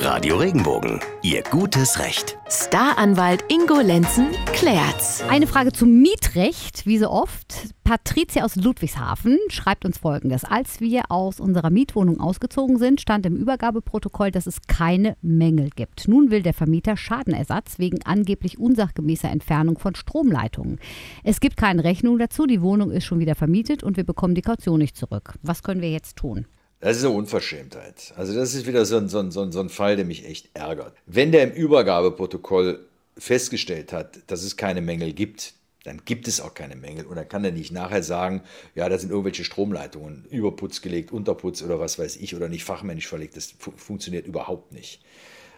Radio Regenbogen, Ihr gutes Recht. Staranwalt Ingo Lenzen klärt's. Eine Frage zum Mietrecht, wie so oft. Patricia aus Ludwigshafen schreibt uns folgendes. Als wir aus unserer Mietwohnung ausgezogen sind, stand im Übergabeprotokoll, dass es keine Mängel gibt. Nun will der Vermieter Schadenersatz wegen angeblich unsachgemäßer Entfernung von Stromleitungen. Es gibt keine Rechnung dazu, die Wohnung ist schon wieder vermietet und wir bekommen die Kaution nicht zurück. Was können wir jetzt tun? Das ist eine Unverschämtheit. Also das ist wieder so ein, so, ein, so, ein, so ein Fall, der mich echt ärgert. Wenn der im Übergabeprotokoll festgestellt hat, dass es keine Mängel gibt, dann gibt es auch keine Mängel. Und dann kann er nicht nachher sagen, ja, da sind irgendwelche Stromleitungen überputz gelegt, Unterputz oder was weiß ich, oder nicht fachmännisch verlegt. Das fu funktioniert überhaupt nicht.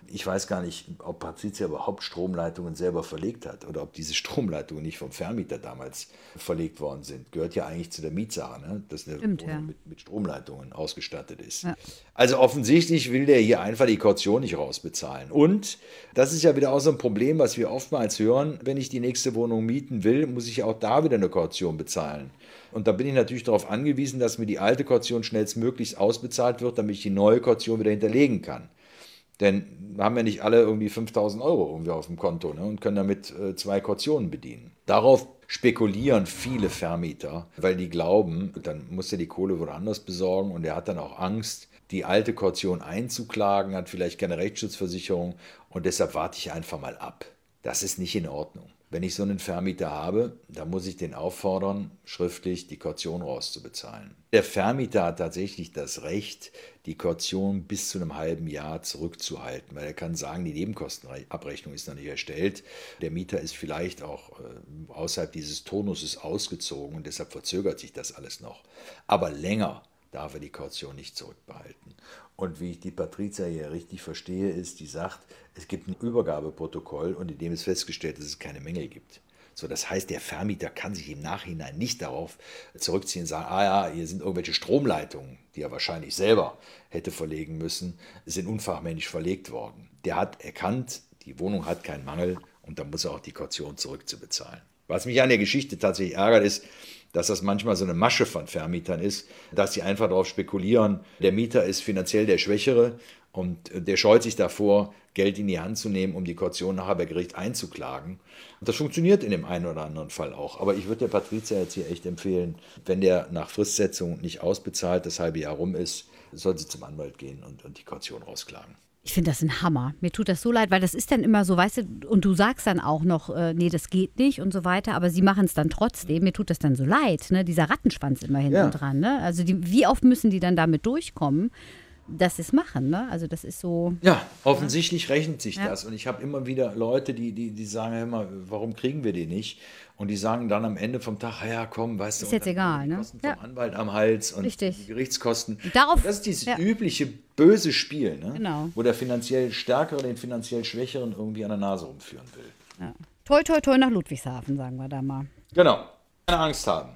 Ich weiß gar nicht, ob Patricia überhaupt Stromleitungen selber verlegt hat oder ob diese Stromleitungen nicht vom Vermieter damals verlegt worden sind. Gehört ja eigentlich zu der Mietsache, ne? dass eine Stimmt, Wohnung ja. mit, mit Stromleitungen ausgestattet ist. Ja. Also offensichtlich will der hier einfach die Kaution nicht rausbezahlen. Und das ist ja wieder auch so ein Problem, was wir oftmals hören, wenn ich die nächste Wohnung mieten will, muss ich auch da wieder eine Kaution bezahlen. Und da bin ich natürlich darauf angewiesen, dass mir die alte Kaution schnellstmöglichst ausbezahlt wird, damit ich die neue Kaution wieder hinterlegen kann. Denn wir haben ja nicht alle irgendwie 5000 Euro irgendwie auf dem Konto ne, und können damit äh, zwei Kautionen bedienen. Darauf spekulieren viele Vermieter, weil die glauben, dann muss er die Kohle woanders besorgen und er hat dann auch Angst, die alte Kaution einzuklagen, hat vielleicht keine Rechtsschutzversicherung und deshalb warte ich einfach mal ab. Das ist nicht in Ordnung. Wenn ich so einen Vermieter habe, dann muss ich den auffordern, schriftlich die Kaution rauszubezahlen. Der Vermieter hat tatsächlich das Recht, die Kaution bis zu einem halben Jahr zurückzuhalten, weil er kann sagen, die Nebenkostenabrechnung ist noch nicht erstellt. Der Mieter ist vielleicht auch äh, außerhalb dieses Tonuses ausgezogen und deshalb verzögert sich das alles noch. Aber länger darf er die Kaution nicht zurückbehalten. Und wie ich die Patrizia hier richtig verstehe, ist, die sagt, es gibt ein Übergabeprotokoll und in dem ist festgestellt, dass es keine Mängel gibt. So, das heißt, der Vermieter kann sich im Nachhinein nicht darauf zurückziehen und sagen, ah ja, hier sind irgendwelche Stromleitungen, die er wahrscheinlich selber hätte verlegen müssen, sind unfachmännisch verlegt worden. Der hat erkannt, die Wohnung hat keinen Mangel und dann muss er auch die Kaution zurückzubezahlen. Was mich an der Geschichte tatsächlich ärgert, ist, dass das manchmal so eine Masche von Vermietern ist, dass sie einfach darauf spekulieren, der Mieter ist finanziell der Schwächere und der scheut sich davor, Geld in die Hand zu nehmen, um die Kaution nachher bei Gericht einzuklagen. Und das funktioniert in dem einen oder anderen Fall auch. Aber ich würde der Patrizia jetzt hier echt empfehlen, wenn der nach Fristsetzung nicht ausbezahlt, das halbe Jahr rum ist, soll sie zum Anwalt gehen und, und die Kaution rausklagen. Ich finde das ein Hammer. Mir tut das so leid, weil das ist dann immer so, weißt du, und du sagst dann auch noch, äh, nee, das geht nicht und so weiter, aber sie machen es dann trotzdem. Mir tut das dann so leid, ne? Dieser Rattenschwanz immer hinten Ja. dran, ne? Also die, wie oft müssen die dann damit durchkommen, dass sie es machen, ne? Also das ist so. Ja, offensichtlich rechnet sich Ja. das. Und ich habe immer wieder Leute, die, die, die sagen ja immer, warum kriegen wir die nicht? Und die sagen dann am Ende vom Tag, "Ah ja komm, weißt du, Ist jetzt egal, die ne? Kosten Ja. vom Anwalt am Hals und Richtig. die Gerichtskosten. Darauf- Und das ist dieses ja. übliche böse Spiel, ne? Genau. wo der finanziell Stärkere den finanziell Schwächeren irgendwie an der Nase rumführen will. Ja. Toi, toi, toi nach Ludwigshafen, sagen wir da mal. Genau. Keine Angst haben.